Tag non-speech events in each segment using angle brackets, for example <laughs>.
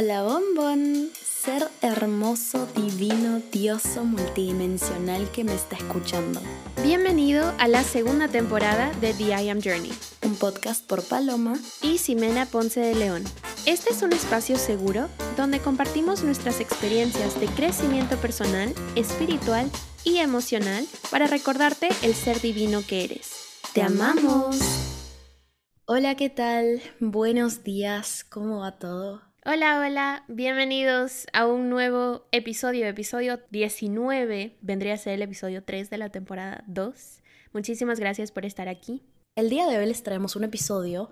Hola bombón, ser hermoso, divino, dioso, multidimensional que me está escuchando. Bienvenido a la segunda temporada de The I Am Journey, un podcast por Paloma y Ximena Ponce de León. Este es un espacio seguro donde compartimos nuestras experiencias de crecimiento personal, espiritual y emocional para recordarte el ser divino que eres. ¡Te amamos! Hola, ¿qué tal? Buenos días, ¿cómo va todo? Hola, hola, bienvenidos a un nuevo episodio, episodio 19, vendría a ser el episodio 3 de la temporada 2. Muchísimas gracias por estar aquí. El día de hoy les traemos un episodio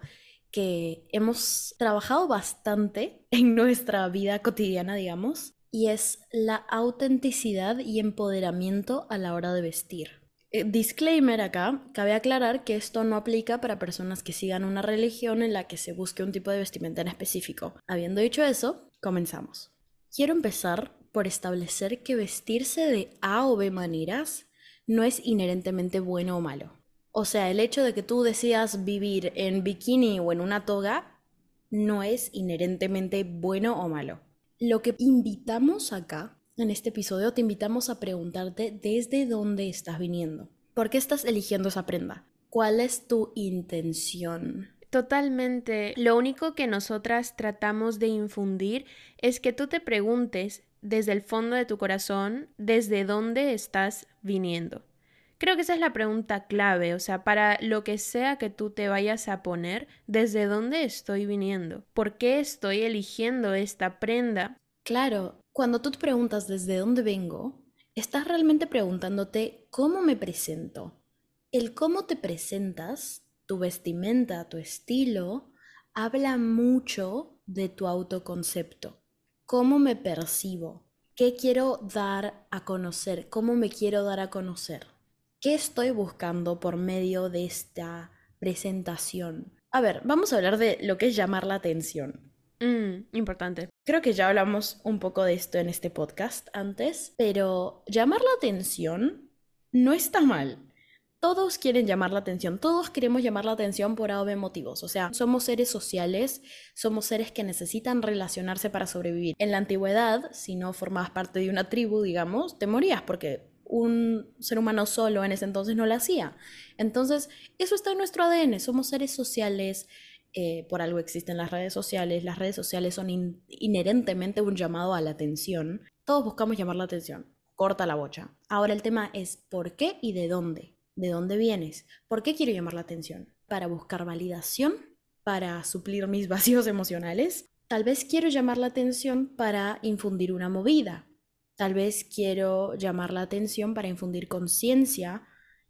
que hemos trabajado bastante <laughs> en nuestra vida cotidiana, digamos, y es la autenticidad y empoderamiento a la hora de vestir. Eh, disclaimer acá, cabe aclarar que esto no aplica para personas que sigan una religión en la que se busque un tipo de vestimenta en específico. Habiendo dicho eso, comenzamos. Quiero empezar por establecer que vestirse de A o B maneras no es inherentemente bueno o malo. O sea, el hecho de que tú decidas vivir en bikini o en una toga no es inherentemente bueno o malo. Lo que invitamos acá en este episodio te invitamos a preguntarte desde dónde estás viniendo. ¿Por qué estás eligiendo esa prenda? ¿Cuál es tu intención? Totalmente. Lo único que nosotras tratamos de infundir es que tú te preguntes desde el fondo de tu corazón desde dónde estás viniendo. Creo que esa es la pregunta clave, o sea, para lo que sea que tú te vayas a poner, ¿desde dónde estoy viniendo? ¿Por qué estoy eligiendo esta prenda? Claro, cuando tú te preguntas desde dónde vengo, estás realmente preguntándote cómo me presento. El cómo te presentas, tu vestimenta, tu estilo, habla mucho de tu autoconcepto. ¿Cómo me percibo? ¿Qué quiero dar a conocer? ¿Cómo me quiero dar a conocer? ¿Qué estoy buscando por medio de esta presentación? A ver, vamos a hablar de lo que es llamar la atención. Mm, importante. Creo que ya hablamos un poco de esto en este podcast antes, pero llamar la atención no está mal. Todos quieren llamar la atención, todos queremos llamar la atención por algo motivos. O sea, somos seres sociales, somos seres que necesitan relacionarse para sobrevivir. En la antigüedad, si no formabas parte de una tribu, digamos, te morías porque un ser humano solo en ese entonces no lo hacía. Entonces, eso está en nuestro ADN, somos seres sociales, eh, por algo existen las redes sociales, las redes sociales son inherentemente un llamado a la atención. Todos buscamos llamar la atención. Corta la bocha. Ahora el tema es por qué y de dónde. ¿De dónde vienes? ¿Por qué quiero llamar la atención? ¿Para buscar validación? ¿Para suplir mis <laughs> vacíos emocionales? Tal vez quiero llamar la atención para infundir una movida. Tal vez quiero llamar la atención para infundir conciencia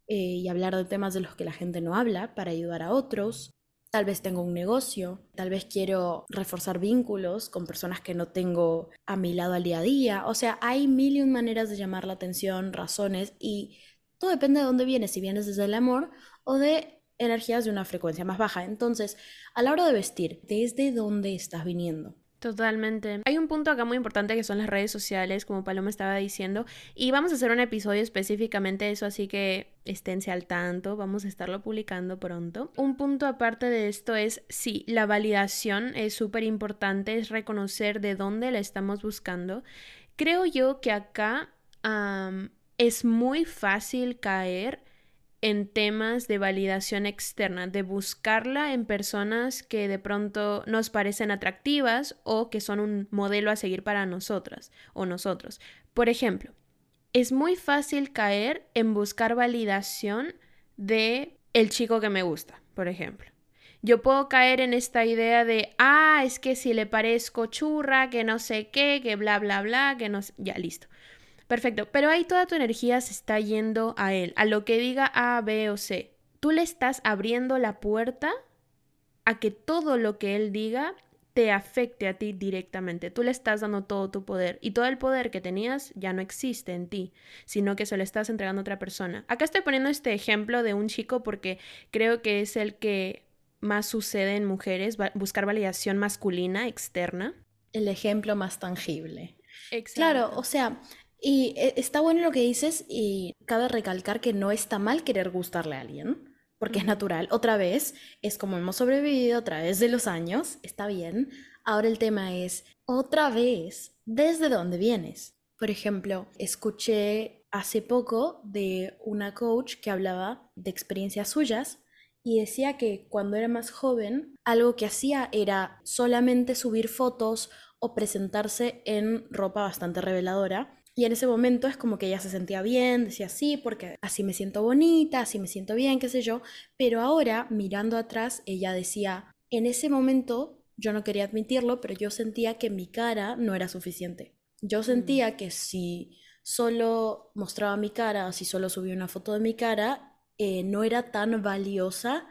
eh, y hablar de temas de los que la gente no habla, para ayudar a otros. Tal vez tengo un negocio, tal vez quiero reforzar vínculos con personas que no tengo a mi lado al día a día. O sea, hay mil y un maneras de llamar la atención, razones y todo depende de dónde vienes, si vienes desde el amor o de energías de una frecuencia más baja. Entonces, a la hora de vestir, ¿desde dónde estás viniendo? Totalmente. Hay un punto acá muy importante que son las redes sociales, como Paloma estaba diciendo, y vamos a hacer un episodio específicamente de eso, así que esténse al tanto, vamos a estarlo publicando pronto. Un punto aparte de esto es, sí, la validación es súper importante, es reconocer de dónde la estamos buscando. Creo yo que acá es muy fácil caer en temas de validación externa, de buscarla en personas que de pronto nos parecen atractivas o que son un modelo a seguir para nosotras o nosotros. Por ejemplo, es muy fácil caer en buscar validación de el chico que me gusta, por ejemplo. Yo puedo caer en esta idea de, ah, es que si le parezco churra, que no sé qué, que bla, bla, bla, que no sé, ya listo. Perfecto, pero ahí toda tu energía se está yendo a él, a lo que diga A, B o C. Tú le estás abriendo la puerta a que todo lo que él diga te afecte a ti directamente. Tú le estás dando todo tu poder y todo el poder que tenías ya no existe en ti, sino que se lo estás entregando a otra persona. Acá estoy poniendo este ejemplo de un chico porque creo que es el que más sucede en mujeres, buscar validación masculina externa. El ejemplo más tangible. Claro, o sea, y eh, está bueno lo que dices y cabe recalcar que no está mal querer gustarle a alguien. porque es natural. Otra vez, es como hemos sobrevivido a través de los años, está bien. Ahora el tema es, otra vez, ¿desde dónde vienes? Por ejemplo, escuché hace poco de una coach que hablaba de experiencias suyas y decía que cuando era más joven, algo que hacía era solamente subir fotos o presentarse en ropa bastante reveladora y en ese momento es como que ella se sentía bien, decía sí, porque así me siento bonita, así me siento bien, qué sé yo. Pero ahora, mirando atrás, ella decía, en ese momento yo no quería admitirlo, pero yo sentía que mi cara no era suficiente. Yo sentía mm. que si solo mostraba mi cara o si solo subía una foto de mi cara, eh, no era tan valiosa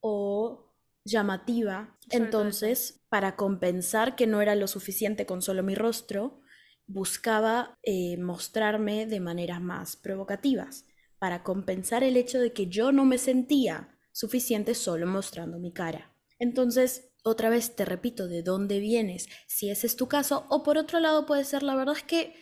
o llamativa. Entonces, para compensar que no era lo suficiente con solo mi rostro, buscaba eh, mostrarme de maneras más provocativas para compensar el hecho de que yo no me sentía suficiente solo mostrando mi cara. Entonces, otra vez te repito, ¿de dónde vienes? Si ese es tu caso, o por otro lado puede ser, la verdad es que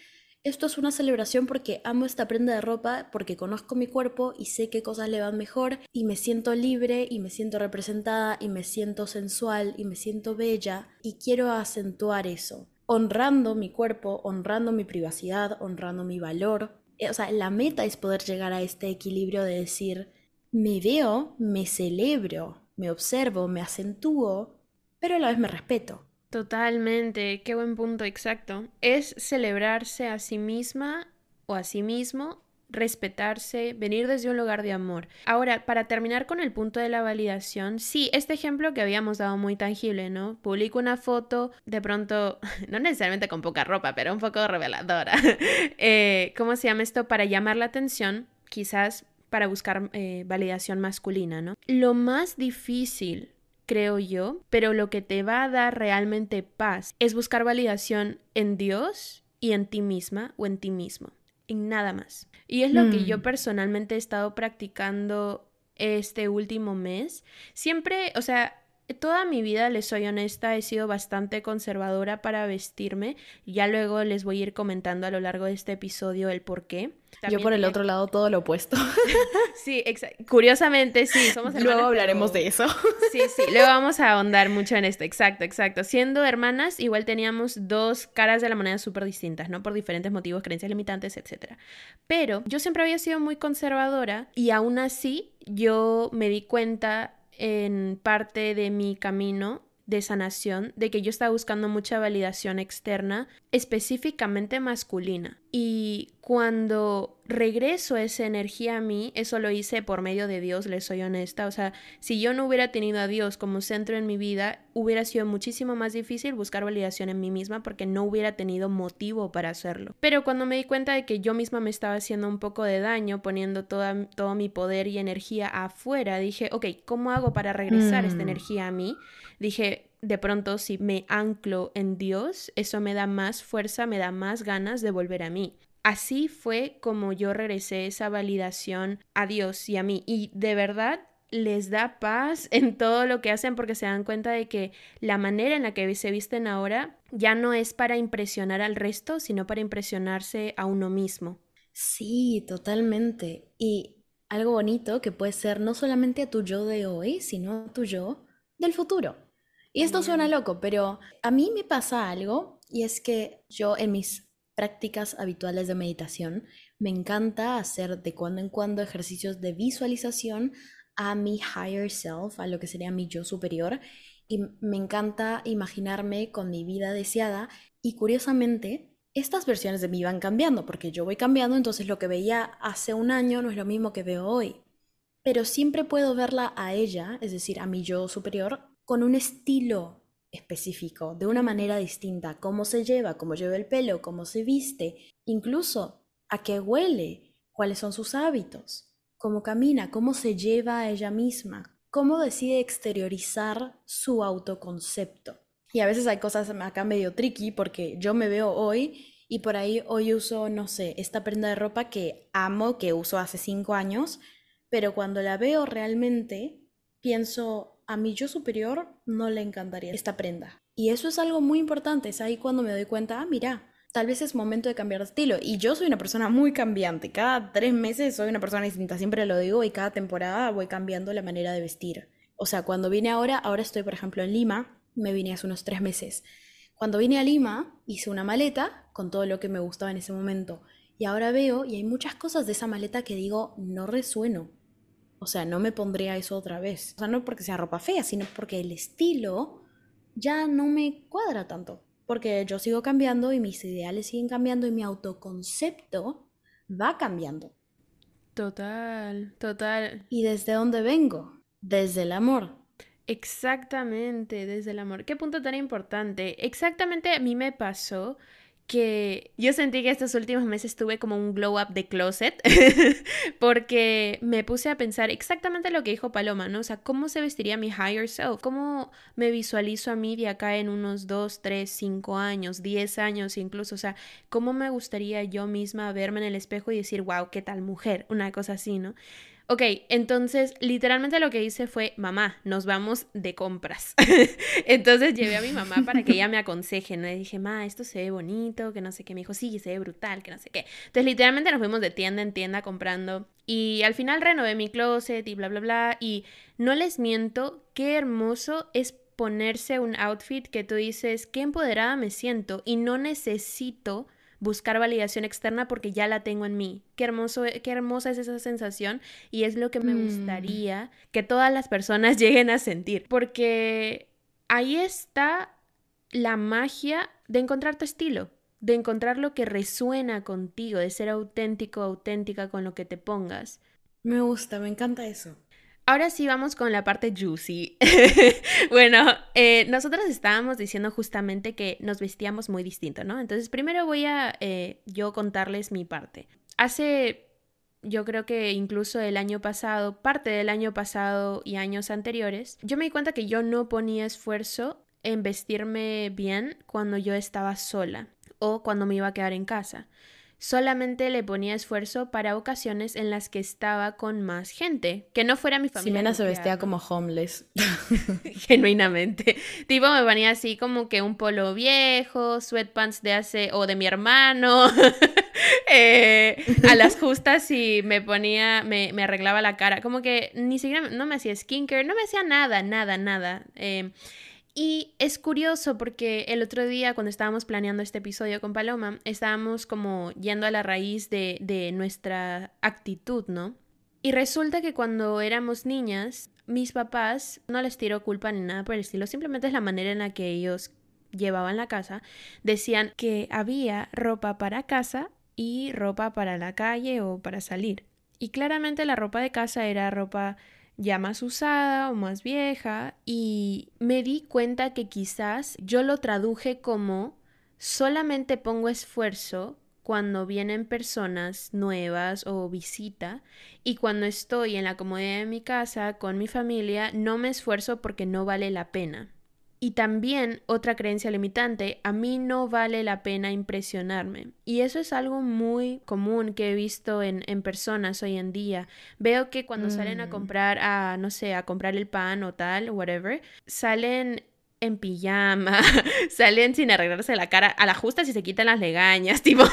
esto es una celebración porque amo esta prenda de ropa, porque conozco mi cuerpo y sé qué cosas le van mejor y me siento libre y me siento representada y me siento sensual y me siento bella y quiero acentuar eso honrando mi cuerpo, honrando mi privacidad, honrando mi valor. Eh, o sea, la meta es poder llegar a este equilibrio de decir, me veo, me celebro, me observo, me acentúo, pero a la vez me respeto. Totalmente, qué buen punto, exacto. Es celebrarse a sí misma o a sí mismo respetarse, venir desde un lugar de amor. Ahora, para terminar con el punto de la validación, sí, este ejemplo que habíamos dado muy tangible, ¿no? Publico una foto, de pronto, <laughs> no necesariamente con poca ropa, pero un poco reveladora. <laughs> eh, ¿Cómo se llama esto? Para llamar la atención, quizás para buscar eh, validación masculina, ¿no? Lo más difícil creo yo, pero lo que te va a dar realmente paz es buscar validación en Dios y en ti misma o en ti mismo nada más. Y es lo que yo mm. personalmente he estado practicando este último mes. Siempre, o sea, toda mi vida, les soy honesta, he sido bastante conservadora para vestirme. Ya luego les voy a ir comentando a lo largo de este episodio el por qué. Yo por el otro lado todo lo opuesto. <laughs> sí, curiosamente sí, somos hermanas. Luego hablaremos de eso. sí, sí, luego vamos a ahondar mucho en esto, exacto, exacto. Siendo hermanas, igual teníamos dos caras de la moneda súper distintas, ¿no? Por diferentes motivos, creencias limitantes, etc. Pero yo siempre había sido muy conservadora y aún así yo me di cuenta en parte de mi camino de sanación de que yo estaba buscando mucha validación externa, específicamente masculina. Y cuando regreso esa energía a mí, eso lo hice por medio de Dios, les soy honesta. O sea, si yo no hubiera tenido a Dios como centro en mi vida, hubiera sido muchísimo más difícil buscar validación en mí misma porque no hubiera tenido motivo para hacerlo. Pero cuando me di cuenta de que yo misma me estaba haciendo un poco de daño, poniendo toda, todo mi poder y energía afuera, dije, ok, ¿cómo hago para regresar esta mm. energía a mí? Dije, de pronto si me anclo en Dios, eso me da más fuerza, me da más ganas de volver a mí. Así fue como yo regresé esa validación a Dios y a mí. Y de verdad les da paz en todo lo que hacen porque se dan cuenta de que la manera en la que se visten ahora ya no es para impresionar al resto, sino para impresionarse a uno mismo. Sí, totalmente. Y algo bonito que puede ser no solamente a tu yo de hoy, sino a tu yo del futuro. Y esto suena loco, pero a mí me pasa algo y es que yo en mis prácticas habituales de meditación me encanta hacer de cuando en cuando ejercicios de visualización a mi higher self, a lo que sería mi yo superior. Y me encanta imaginarme con mi vida deseada. Y curiosamente, estas versiones de mí van cambiando, porque yo voy cambiando, entonces lo que veía hace un año no es lo mismo que veo hoy. Pero siempre puedo verla a ella, es decir, a mi yo superior, con un estilo específico, de una manera distinta, cómo se lleva, cómo lleva el pelo, cómo se viste, incluso a qué huele, cuáles son sus hábitos, cómo camina, cómo se lleva a ella misma, cómo decide exteriorizar su autoconcepto. Y a veces hay cosas acá medio tricky porque yo me veo hoy y por ahí hoy uso, no sé, esta prenda de ropa que amo, que uso hace cinco años, pero cuando la veo realmente pienso, a mi yo superior no le encantaría esta prenda. Y eso es algo muy importante, es ahí cuando me doy cuenta, ah, mira, tal vez es momento de cambiar de estilo. Y yo soy una persona muy cambiante. Cada tres meses soy una persona distinta, siempre lo digo, y cada temporada voy cambiando la manera de vestir. O sea, cuando vine ahora, ahora estoy, por ejemplo, en Lima, me vine hace unos tres meses. Cuando vine a Lima, hice una maleta con todo lo que me gustaba en ese momento. Y ahora veo, y hay muchas cosas de esa maleta que digo, no resueno. O sea, no me pondría eso otra vez. O sea, no porque sea ropa fea, sino porque el estilo ya no me cuadra tanto porque yo sigo cambiando y mis ideales siguen cambiando y mi autoconcepto va cambiando. Total, total. ¿Y desde dónde vengo? Desde el amor. Exactamente, desde el amor. Qué punto tan importante. Exactamente a mí me pasó que yo sentí que estos últimos meses tuve como un glow up de closet <laughs> porque me puse a pensar exactamente lo que dijo Paloma, ¿no? O sea, ¿cómo se vestiría mi higher self? ¿Cómo me visualizo a mí de acá en unos 2, 3, 5 años, 10 años incluso? O sea, ¿cómo me gustaría yo misma verme en el espejo y decir, wow, qué tal mujer? Una cosa así, ¿no? Ok, entonces literalmente lo que hice fue, mamá, nos vamos de compras. <laughs> entonces llevé a mi mamá para que ella me aconseje, ¿no? Le dije, ma, esto se ve bonito, que no sé qué. Me dijo, sí, se ve brutal, que no sé qué. Entonces literalmente nos fuimos de tienda en tienda comprando. Y al final renové mi closet y bla, bla, bla. Y no les miento, qué hermoso es ponerse un outfit que tú dices, qué empoderada me siento y no necesito buscar validación externa porque ya la tengo en mí. Qué hermoso, qué hermosa es esa sensación y es lo que me mm. gustaría que todas las personas <laughs> lleguen a sentir, porque ahí está la magia de encontrar tu estilo, de encontrar lo que resuena contigo, de ser auténtico, auténtica con lo que te pongas. Me gusta, me encanta eso. Ahora sí vamos con la parte juicy. <laughs> bueno, eh, nosotros estábamos diciendo justamente que nos vestíamos muy distinto, ¿no? Entonces primero voy a eh, yo contarles mi parte. Hace, yo creo que incluso el año pasado, parte del año pasado y años anteriores, yo me di cuenta que yo no ponía esfuerzo en vestirme bien cuando yo estaba sola o cuando me iba a quedar en casa solamente le ponía esfuerzo para ocasiones en las que estaba con más gente, que no fuera mi familia. Ximena se vestía como homeless. <laughs> <laughs> Genuinamente. Tipo, me ponía así como que un polo viejo, sweatpants de hace, o de mi hermano. <laughs> Eh, a las justas y me ponía, me, me, arreglaba la cara. Como que ni siquiera, no me hacía skincare, no me hacía nada, nada, nada. Eh, y es curioso porque el otro día cuando estábamos planeando este episodio con Paloma, estábamos como yendo a la raíz de, de nuestra actitud, ¿no? Y resulta que cuando éramos niñas, mis papás no les tiró culpa ni nada por el estilo, simplemente es la manera en la que ellos llevaban la casa, decían que había ropa para casa y ropa para la calle o para salir. Y claramente la ropa de casa era ropa ya más usada o más vieja y me di cuenta que quizás yo lo traduje como solamente pongo esfuerzo cuando vienen personas nuevas o visita y cuando estoy en la comodidad de mi casa con mi familia no me esfuerzo porque no vale la pena. Y también otra creencia limitante, a mí no vale la pena impresionarme. Y eso es algo muy común que he visto en, en personas hoy en día. Veo que cuando salen a mm. comprar, a, no sé, a comprar el pan o tal, whatever, salen en pijama, <laughs> salen sin arreglarse la cara, a la justa si se quitan las legañas, <laughs> tipo,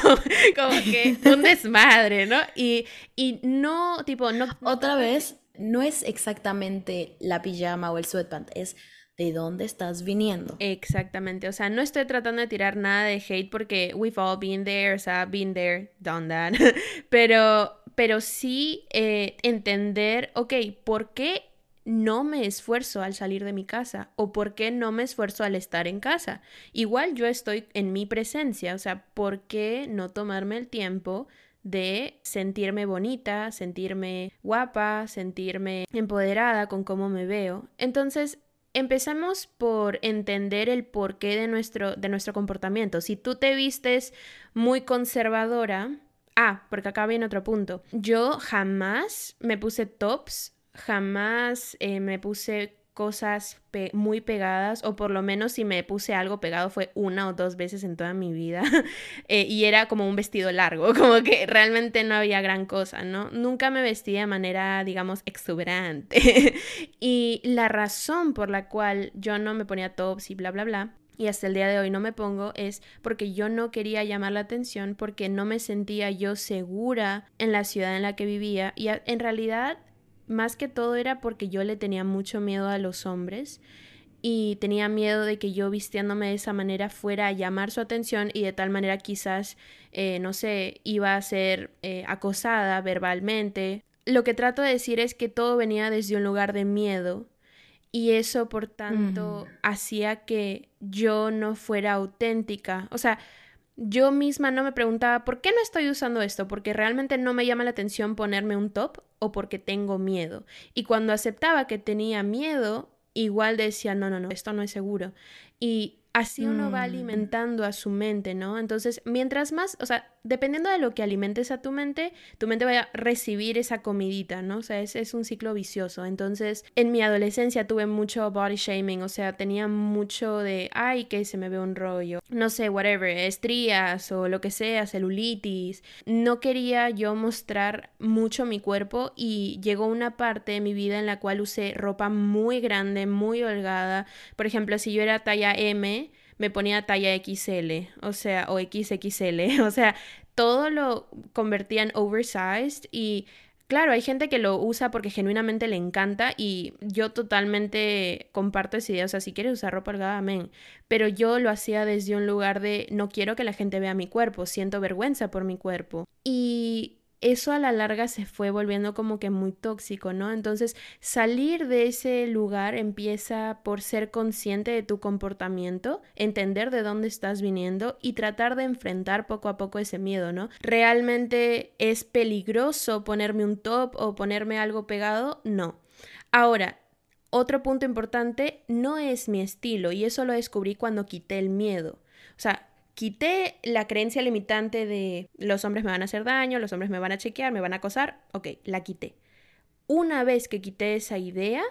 como que un <laughs> desmadre, ¿no? Y, y no, tipo, no... Otra vez, no es exactamente la pijama o el sweatpant, es de dónde estás viniendo. Exactamente, o sea, no estoy tratando de tirar nada de hate porque we've all been there, o sea, been there, done that, <laughs> pero, pero sí eh, entender, ok, ¿por qué no me esfuerzo al salir de mi casa o por qué no me esfuerzo al estar en casa. Igual yo estoy en mi presencia, o sea, ¿por qué no tomarme el tiempo de sentirme bonita, sentirme guapa, sentirme empoderada con cómo me veo? Entonces, Empezamos por entender el porqué de nuestro, de nuestro comportamiento. Si tú te vistes muy conservadora, ah, porque acá viene otro punto. Yo jamás me puse tops, jamás eh, me puse cosas muy pegadas, o por lo menos si me puse algo pegado fue una o dos veces en toda mi vida, <laughs> eh, y era como un vestido largo, <laughs> como que realmente no había gran cosa, ¿no? Nunca me vestí de manera, digamos, exuberante. <laughs> y la razón por la cual yo no me ponía tops y bla, bla, bla, y hasta el día de hoy no me pongo es porque yo no quería llamar la atención, porque no me sentía yo segura en la ciudad en la que vivía y en realidad más que todo era porque yo le tenía mucho miedo a los hombres y tenía miedo de que yo vistiéndome de esa manera fuera a llamar su atención y de tal manera quizás, eh, no sé, iba a ser eh, acosada verbalmente. Lo que trato de decir es que todo venía desde un lugar de miedo y eso por tanto mm. hacía que yo no fuera auténtica. O sea, yo misma no me preguntaba por qué no estoy usando esto, porque realmente no me llama la atención ponerme un top o porque tengo miedo. Y cuando aceptaba que tenía miedo, igual decía, no, no, no, esto no es seguro. Y así uno va mm. alimentando a su mente, ¿no? Entonces, mientras más, o sea, dependiendo de lo que alimentes a tu mente, tu mente va a recibir esa comidita, ¿no? O sea, es, es un ciclo vicioso. Entonces, en mi adolescencia tuve mucho body shaming, o sea, tenía mucho de, ay, que se me ve un rollo, no sé, whatever, estrías o lo que sea, celulitis. No quería yo mostrar mucho mi cuerpo y llegó una parte de mi vida en la cual usé ropa muy grande, muy holgada. Por ejemplo, si yo era talla M, me ponía talla XL, o sea, o XXL, <laughs> o sea, todo lo convertía en oversized y claro, hay gente que lo usa porque genuinamente le encanta y yo totalmente comparto esa idea, o sea, si quieres usar ropa holgada, amén, pero yo lo hacía desde un lugar de no quiero que la gente vea mi cuerpo, siento vergüenza por mi cuerpo. Y eso a la larga se fue volviendo como que muy tóxico, ¿no? Entonces, salir de ese lugar empieza por ser consciente de tu comportamiento, entender de dónde estás viniendo y tratar de enfrentar poco a poco ese miedo, ¿no? ¿Realmente es peligroso ponerme un top o ponerme algo pegado? No. Ahora, otro punto importante, no es mi estilo y eso lo descubrí cuando quité el miedo. O sea, quité la creencia limitante de los hombres me van a hacer daño, los hombres me van a chequear, me van a acosar, ok, la quité. Una vez que quité esa idea,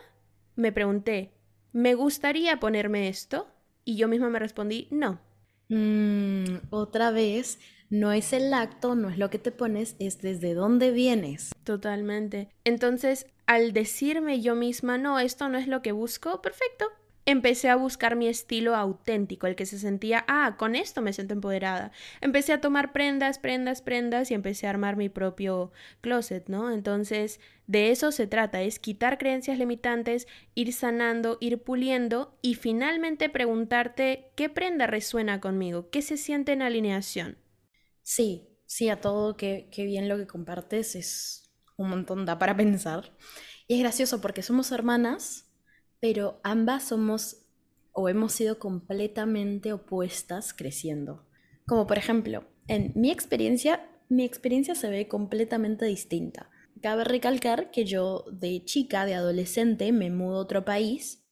me pregunté, ¿me gustaría ponerme esto? Y yo misma me respondí, no. Mm, otra vez, no es el acto, no es lo que te pones, es desde dónde vienes. Totalmente. Entonces, al decirme yo misma, no, esto no es lo que busco, perfecto, empecé a buscar mi estilo auténtico, el que se sentía, ah, con esto me siento empoderada. Empecé a tomar prendas, prendas, prendas y empecé a armar mi propio closet, ¿no? Entonces, de eso se trata, es quitar creencias limitantes, ir sanando, ir puliendo y finalmente preguntarte qué prenda resuena conmigo, qué se siente en alineación. Sí, sí, a todo, qué, qué bien lo que compartes, es un montón, da para pensar. Y es gracioso porque somos hermanas pero ambas somos o hemos sido completamente opuestas creciendo. Como por ejemplo, en mi experiencia, mi experiencia se ve completamente distinta. Cabe recalcar que yo de chica, de adolescente, me mudo a otro país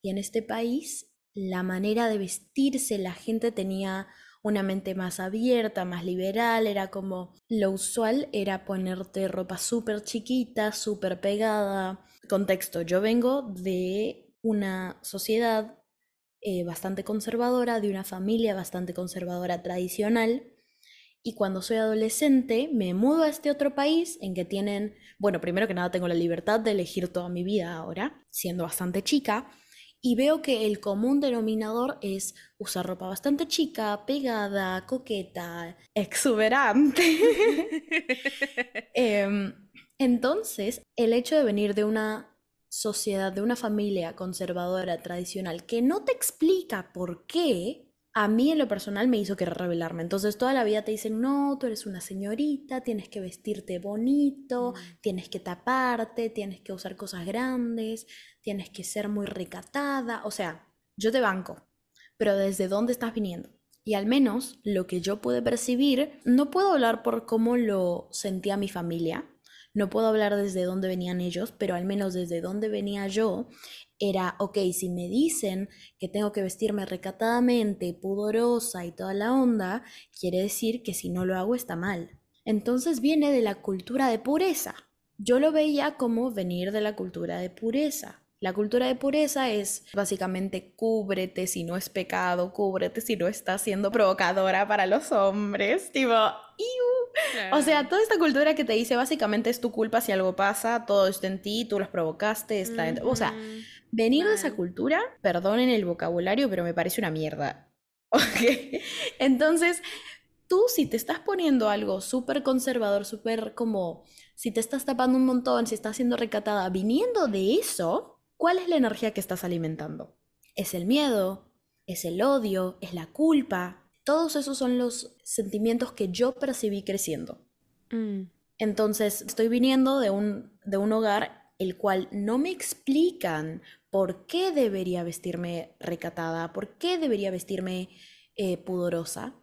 y en este país la manera de vestirse, la gente tenía una mente más abierta, más liberal, era como lo usual era ponerte ropa súper chiquita, súper pegada, Contexto, yo vengo de una sociedad eh, bastante conservadora, de una familia bastante conservadora tradicional, y cuando soy adolescente me mudo a este otro país en que tienen, bueno, primero que nada tengo la libertad de elegir toda mi vida ahora, siendo bastante chica, y veo que el común denominador es usar ropa bastante chica, pegada, coqueta, exuberante. <laughs> <laughs> Em, entonces, el hecho de venir de una sociedad, de una familia conservadora, tradicional, que no te explica por qué, a mí en lo personal me hizo querer rebelarme. Entonces toda la vida te dicen, no, tú eres una señorita, tienes que vestirte bonito, mm. tienes que taparte, tienes que usar cosas grandes, tienes que ser muy recatada. O sea, yo te banco, pero ¿desde dónde estás viniendo? Y al menos lo que yo pude percibir, no puedo hablar por cómo lo sentía mi familia, no puedo hablar desde dónde venían ellos, pero al menos desde dónde venía yo, era, ok, si me dicen que tengo que vestirme recatadamente, pudorosa y toda la onda, quiere decir que si no lo hago está mal. Entonces viene de la cultura de pureza. Yo lo veía como venir de la cultura de pureza. La cultura de pureza es básicamente cúbrete si no es pecado, cúbrete si no estás siendo provocadora para los hombres. Tipo, O sea, toda esta cultura que te dice básicamente es tu culpa si algo pasa, todo está en ti, tú los provocaste, está O sea, venir de esa cultura, perdonen el vocabulario, pero me parece una mierda. <laughs> ¿ok? Entonces, tú si te estás poniendo algo súper conservador, súper como, si te estás tapando un montón, si estás siendo recatada, viniendo de eso, ¿cuál es la energía que estás alimentando? ¿Es el miedo? ¿Es el odio? ¿Es la culpa? Todos esos son los sentimientos que yo percibí creciendo. Mm. Entonces, estoy viniendo de un, de un hogar el cual no me explican por qué debería vestirme recatada, por qué debería vestirme eh, pudorosa,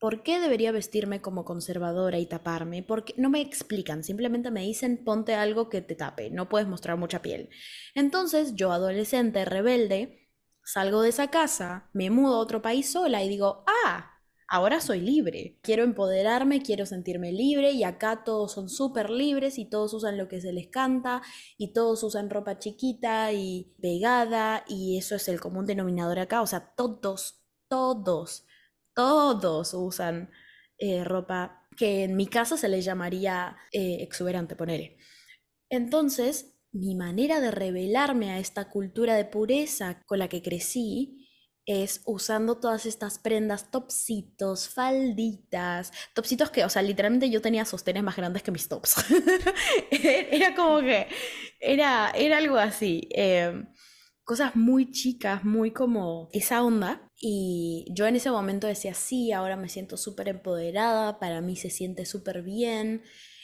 por qué debería vestirme como conservadora y taparme, porque no me explican, simplemente me dicen ponte algo que te tape, no puedes mostrar mucha piel. Entonces, yo adolescente, rebelde, salgo de esa casa, me mudo a otro país sola y digo, ah, ahora soy libre, quiero empoderarme, quiero sentirme libre y acá todos son súper libres y todos usan lo que se les canta y todos usan ropa chiquita y pegada y eso es el común denominador acá, o sea, todos, todos, todos usan eh, ropa que en mi casa se les llamaría eh, exuberante, ponele. Entonces, mi manera de revelarme a esta cultura de pureza con la que crecí es usando todas estas prendas, topsitos, falditas, topsitos que, o sea, literalmente yo tenía sostenes más grandes que mis tops. <laughs> era como que, era, era algo así. Em, cosas muy chicas, muy como esa onda. Y yo en ese momento decía, sí, ahora me siento súper empoderada, para mí se siente súper bien.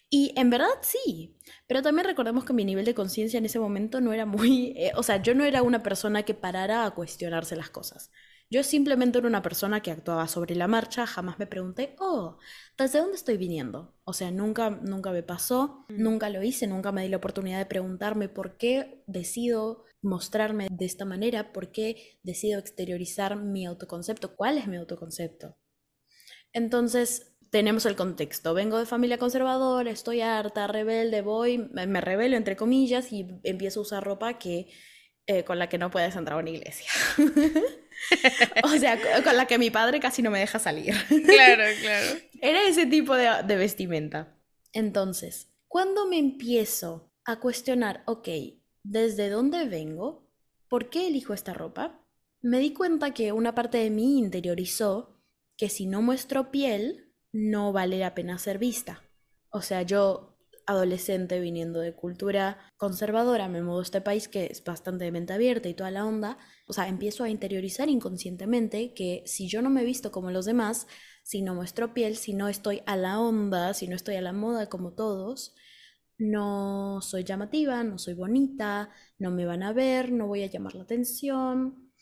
Y en verdad sí, pero también recordemos que mi nivel de conciencia en ese momento no era muy, eh, o sea, yo no era una persona que parara a cuestionarse las cosas. Yo simplemente era una persona que actuaba sobre la marcha, jamás me pregunté, oh, ¿desde dónde estoy viniendo? O sea, nunca, nunca me pasó, mm. nunca lo hice, nunca me di la oportunidad de preguntarme por qué decido mostrarme de esta manera, por qué decido exteriorizar mi autoconcepto, cuál es mi autoconcepto. Entonces, tenemos el contexto. Vengo de familia conservadora, estoy harta, rebelde, voy, me revelo entre comillas y empiezo a usar ropa que, eh, con la que no puedes entrar a una iglesia. <laughs> o sea, con la que mi padre casi no me deja salir. claro, claro. <laughs> Era ese tipo de, de vestimenta. Entonces, cuando me empiezo a cuestionar, ok, ¿desde dónde vengo? ¿Por qué elijo esta ropa? Me di cuenta que una parte de mí interiorizó que si no muestro piel, no vale la pena ser vista. O sea, yo, adolescente, viniendo de cultura conservadora, me mudo a este país que es bastante de mente abierta y toda la onda. O sea, empiezo a interiorizar inconscientemente que si yo no me visto como los demás, si no muestro piel, si no estoy a la onda, si no estoy a la moda como todos, no soy llamativa, no soy bonita, no me van a ver, no voy a llamar la atención.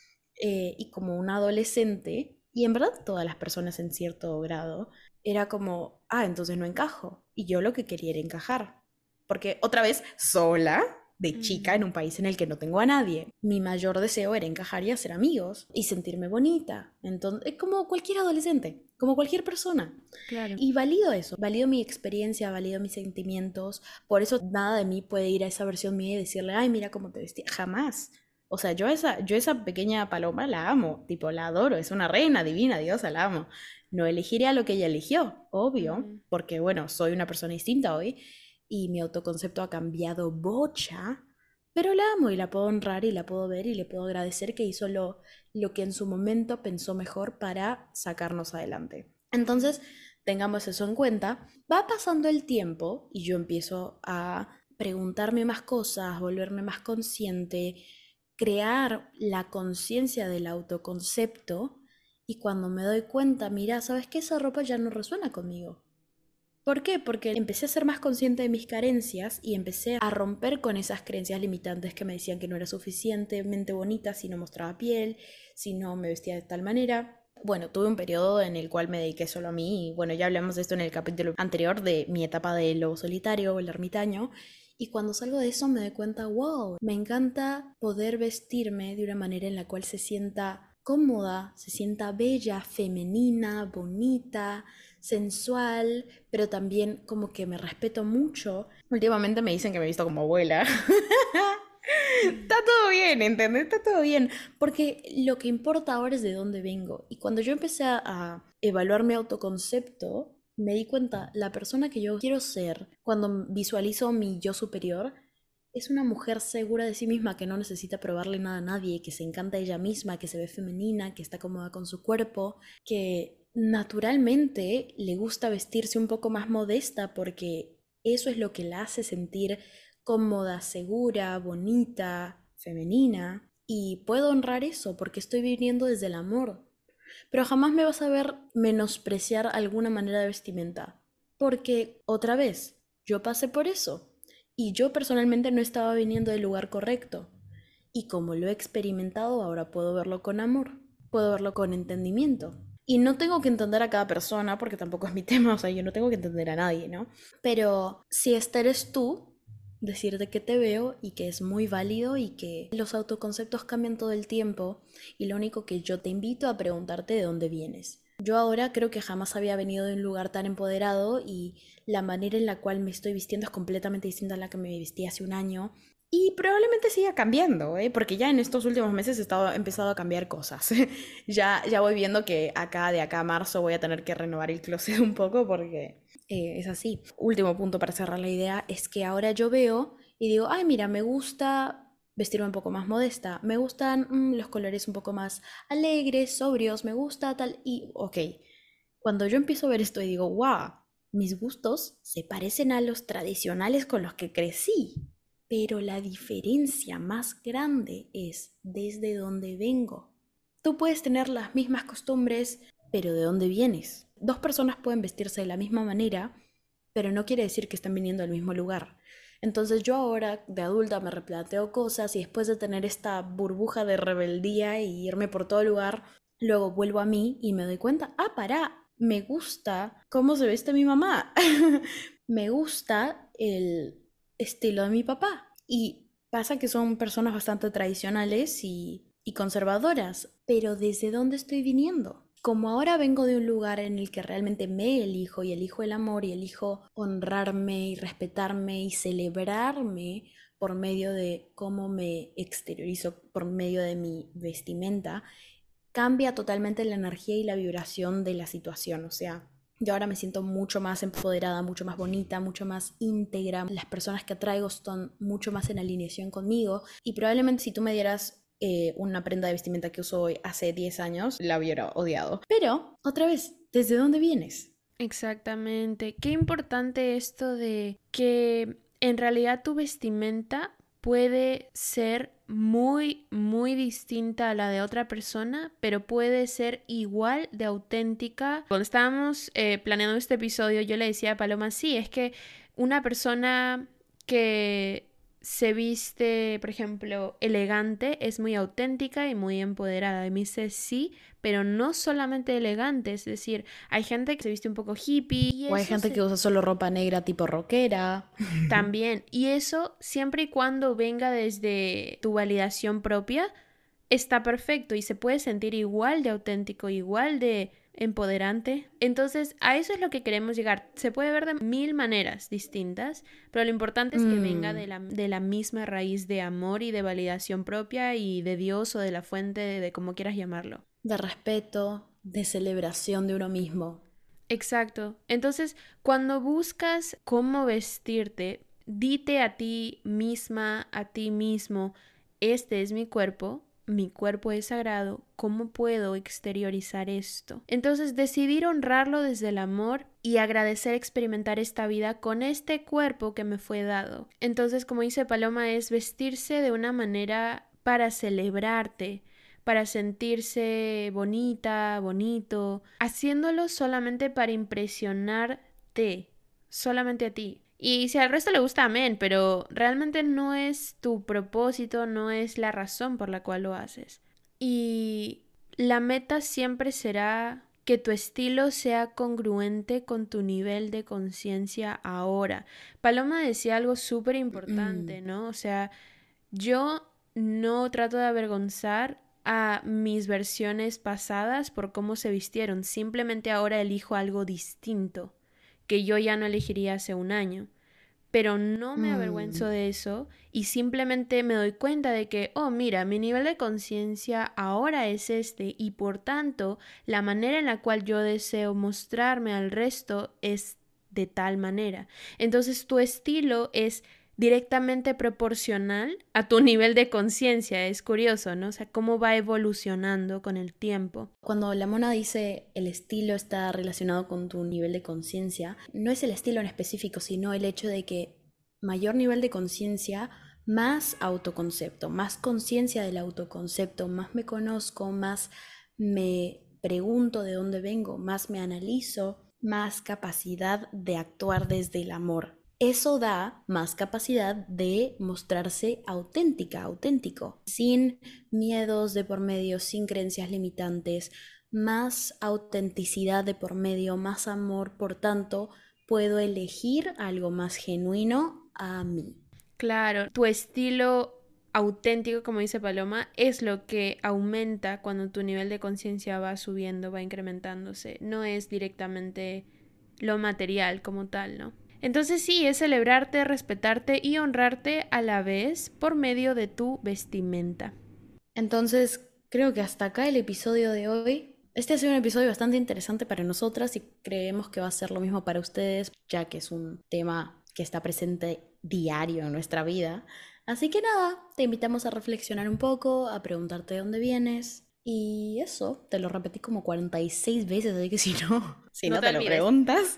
Eh, y como un adolescente, y en verdad todas las personas en cierto grado, era como, ah, entonces no encajo. Y yo lo que quería era encajar. Porque otra vez, sola, de chica, en un país en el que no tengo a nadie, mi mayor deseo era encajar y hacer amigos y sentirme bonita. Entonces, como cualquier adolescente, como cualquier persona. Claro. Y valido eso, valido mi experiencia, valido mis sentimientos. Por eso nada de mí puede ir a esa versión mía y decirle, ay, mira cómo te vestía. Jamás. O sea, yo esa, yo esa pequeña paloma la amo, tipo, la adoro, es una reina divina, diosa, la amo no elegiría lo que ella eligió, obvio, porque bueno, soy una persona distinta hoy y mi autoconcepto ha cambiado bocha, pero la amo y la puedo honrar y la puedo ver y le puedo agradecer que hizo lo, lo que en su momento pensó mejor para sacarnos adelante. Entonces, tengamos eso en cuenta. Va pasando el tiempo y yo empiezo a preguntarme más cosas, volverme más consciente, crear la conciencia del autoconcepto y cuando me doy cuenta, mira, ¿sabes qué? Esa ropa ya no resuena conmigo. ¿Por qué? Porque empecé a ser más consciente de mis carencias y empecé a romper con esas creencias limitantes que me decían que no era suficientemente bonita si no mostraba piel, si no me vestía de tal manera. Bueno, tuve un periodo en el cual me dediqué solo a mí y bueno, ya hablamos de esto en el capítulo anterior de mi etapa de lobo solitario o el ermitaño. Y cuando salgo de eso me doy cuenta, wow, me encanta poder vestirme de una manera en la cual se sienta cómoda, se sienta bella, femenina, bonita, sensual, pero también como que me respeto mucho. Últimamente me dicen que me he visto como abuela. <laughs> Está todo bien, ¿entendés? Está todo bien. Porque lo que importa ahora es de dónde vengo. Y cuando yo empecé a evaluar mi autoconcepto, me di cuenta, la persona que yo quiero ser, cuando visualizo mi yo superior, es una mujer segura de sí misma que no necesita probarle nada a nadie, que se encanta ella misma, que se ve femenina, que está cómoda con su cuerpo, que naturalmente le gusta vestirse un poco más modesta porque eso es lo que la hace sentir cómoda, segura, bonita, femenina. Y puedo honrar eso porque estoy viviendo desde el amor. Pero jamás me vas a ver menospreciar alguna manera de vestimenta. Porque, otra vez, yo pasé por eso. Y yo personalmente no estaba viniendo del lugar correcto. Y como lo he experimentado, ahora puedo verlo con amor, puedo verlo con entendimiento. Y no tengo que entender a cada persona, porque tampoco es mi <laughs> tema, o sea, yo no tengo que entender a nadie, ¿no? Pero si este eres tú, decirte que te veo y que es muy válido y que los autoconceptos cambian todo el tiempo y lo único que yo te invito a preguntarte de dónde vienes. Yo ahora creo que jamás había venido de un lugar tan empoderado y la manera en la cual me estoy vistiendo es completamente distinta a la que me vestí hace un año. Y probablemente siga cambiando, ¿eh? porque ya en estos últimos meses he, estado, empezado a cambiar cosas. <laughs> ya, ya voy viendo que acá, de acá a marzo, voy a tener que renovar el closet <laughs> un poco porque eh, es así. Último punto para cerrar la idea es que ahora yo veo y digo, ay, mira, me gusta vestirme un poco más modesta, me gustan mm, los colores un poco más alegres, sobrios, me gusta tal y, ok, cuando yo empiezo a ver esto y digo, wow, mis gustos se parecen a los tradicionales con los que crecí, pero la diferencia más grande es desde dónde vengo. Tú puedes tener las mismas costumbres, pero ¿de dónde vienes? Dos personas pueden vestirse de la misma manera, pero no quiere decir que estén viniendo al mismo lugar. Entonces yo ahora de adulta me replanteo cosas y después de tener esta burbuja de rebeldía y irme por todo lugar, luego vuelvo a mí y me doy cuenta, ah, pará, me gusta cómo se viste mi mamá, <laughs> me gusta el estilo de mi papá. Y pasa que son personas bastante tradicionales y, conservadoras, pero ¿desde dónde estoy viniendo? Como ahora vengo de un lugar en el que realmente me elijo y elijo el amor y elijo honrarme y respetarme y celebrarme por medio de cómo me exteriorizo, por medio de mi vestimenta, cambia totalmente la energía y la vibración de la situación. O sea, yo ahora me siento mucho más empoderada, mucho más bonita, mucho más íntegra. Las personas que atraigo están mucho más en alineación conmigo. Y probablemente si tú me dieras eh, una prenda de vestimenta que uso hoy hace 10 años, la hubiera odiado. Pero, otra vez, ¿desde dónde vienes? Exactamente. Qué importante esto de que en realidad tu vestimenta puede ser muy, muy distinta a la de otra persona, pero puede ser igual de auténtica. Cuando estábamos eh, planeando este episodio, yo le decía a Paloma, sí, es que una persona que se viste, por ejemplo, elegante, es muy auténtica y muy empoderada. Y me dice sí, pero no solamente elegante, es decir, hay gente que se viste un poco hippie. o hay gente que usa solo ropa negra tipo rockera. <laughs> También, y eso siempre y cuando venga desde tu validación propia, está perfecto y se puede sentir igual de auténtico, igual de empoderante. Entonces, a eso es lo que queremos llegar. Se puede ver de mil maneras distintas, pero lo importante es que venga mm. de la, de la, misma raíz de amor y de validación propia y de Dios o de la fuente, de, de como quieras llamarlo. De respeto, de celebración de uno mismo. Exacto. Entonces, cuando buscas cómo vestirte, dite a ti misma, a ti mismo, este es mi cuerpo, mi cuerpo es sagrado, ¿cómo puedo exteriorizar esto? Entonces decidir honrarlo desde el amor y agradecer experimentar esta vida con este cuerpo que me fue dado. Entonces, como dice Paloma, es vestirse de una manera para celebrarte, para sentirse bonita, bonito, haciéndolo solamente para impresionarte, solamente a ti. Y si al resto le gusta, amén, pero realmente no es tu propósito, no es la razón por la cual lo haces. Y la meta siempre será que tu estilo sea congruente con tu nivel de conciencia ahora. Paloma decía algo súper importante, mm. ¿no? O sea, yo no trato de avergonzar a mis versiones pasadas por cómo se vistieron, simplemente ahora elijo algo distinto que yo ya no elegiría hace un año. Pero no me avergüenzo mm. de eso y simplemente me doy cuenta de que, oh, mira, mi nivel de conciencia ahora es este y por tanto la manera en la cual yo deseo mostrarme al resto es de tal manera. Entonces tu estilo es directamente proporcional a tu nivel de conciencia. Es curioso, ¿no? O sea, cómo va evolucionando con el tiempo. Cuando la mona dice el estilo está relacionado con tu nivel de conciencia, no es el estilo en específico, sino el hecho de que mayor nivel de conciencia, más autoconcepto, más conciencia del autoconcepto, más me conozco, más me pregunto de dónde vengo, más me analizo, más capacidad de actuar desde el amor. Eso da más capacidad de mostrarse auténtica, auténtico, sin miedos de por medio, sin creencias limitantes, más autenticidad de por medio, más amor, por tanto, puedo elegir algo más genuino a mí. Claro, tu estilo auténtico, como dice Paloma, es lo que aumenta cuando tu nivel de conciencia va subiendo, va incrementándose. No es directamente lo material como tal, ¿no? Entonces sí, es celebrarte, respetarte y honrarte a la vez por medio de tu vestimenta. Entonces, creo que hasta acá el episodio de hoy. Este ha sido un episodio bastante interesante para nosotras y creemos que va a ser lo mismo para ustedes, ya que es un tema que está presente diario en nuestra vida. Así que nada, te invitamos a reflexionar un poco, a preguntarte de dónde vienes. Y eso, te lo repetí como 46 veces, así que si no, <laughs> si no, te, lo preguntas,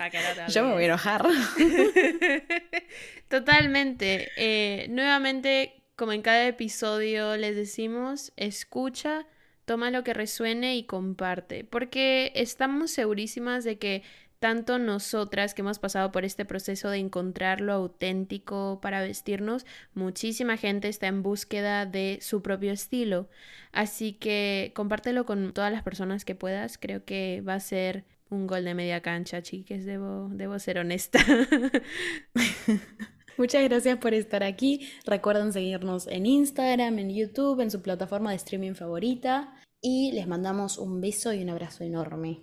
yo me voy a enojar. <laughs> Totalmente. Eh, nuevamente, como en cada episodio les decimos, escucha, toma lo que resuene y comparte, porque estamos segurísimas de que tanto nosotras que hemos pasado por este proceso de encontrar lo auténtico para vestirnos, muchísima gente está en búsqueda de su propio estilo. Así que compártelo con todas las personas que puedas. Creo que va a ser un gol de media cancha, chiques, debo, debo ser honesta. <laughs> Muchas gracias por estar aquí. Recuerden seguirnos en Instagram, en YouTube, en su plataforma de streaming favorita. Y les mandamos un beso y un abrazo enorme.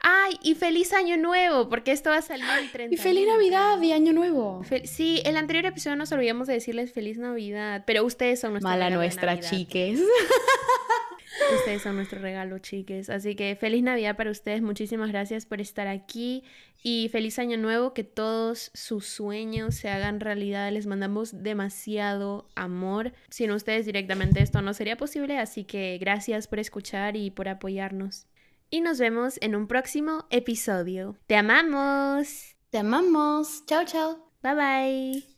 Ay, y feliz año nuevo, porque esto va a salir el 30. Y feliz Navidad y año nuevo. sí, el anterior episodio nos olvidamos de decirles feliz Navidad, pero ustedes son nuestro Mala nuestra, chiques. <laughs> Ustedes son nuestro regalo, chiques. Así que feliz Navidad para ustedes. Muchísimas gracias por estar aquí. Y feliz año nuevo. Que todos sus sueños se hagan realidad. Les mandamos demasiado amor. Sin ustedes directamente esto no sería posible. Así que gracias por escuchar y por apoyarnos y nos vemos en un próximo episodio. ¡Te amamos! ¡Te amamos! ¡Chao, chao! Bye bye.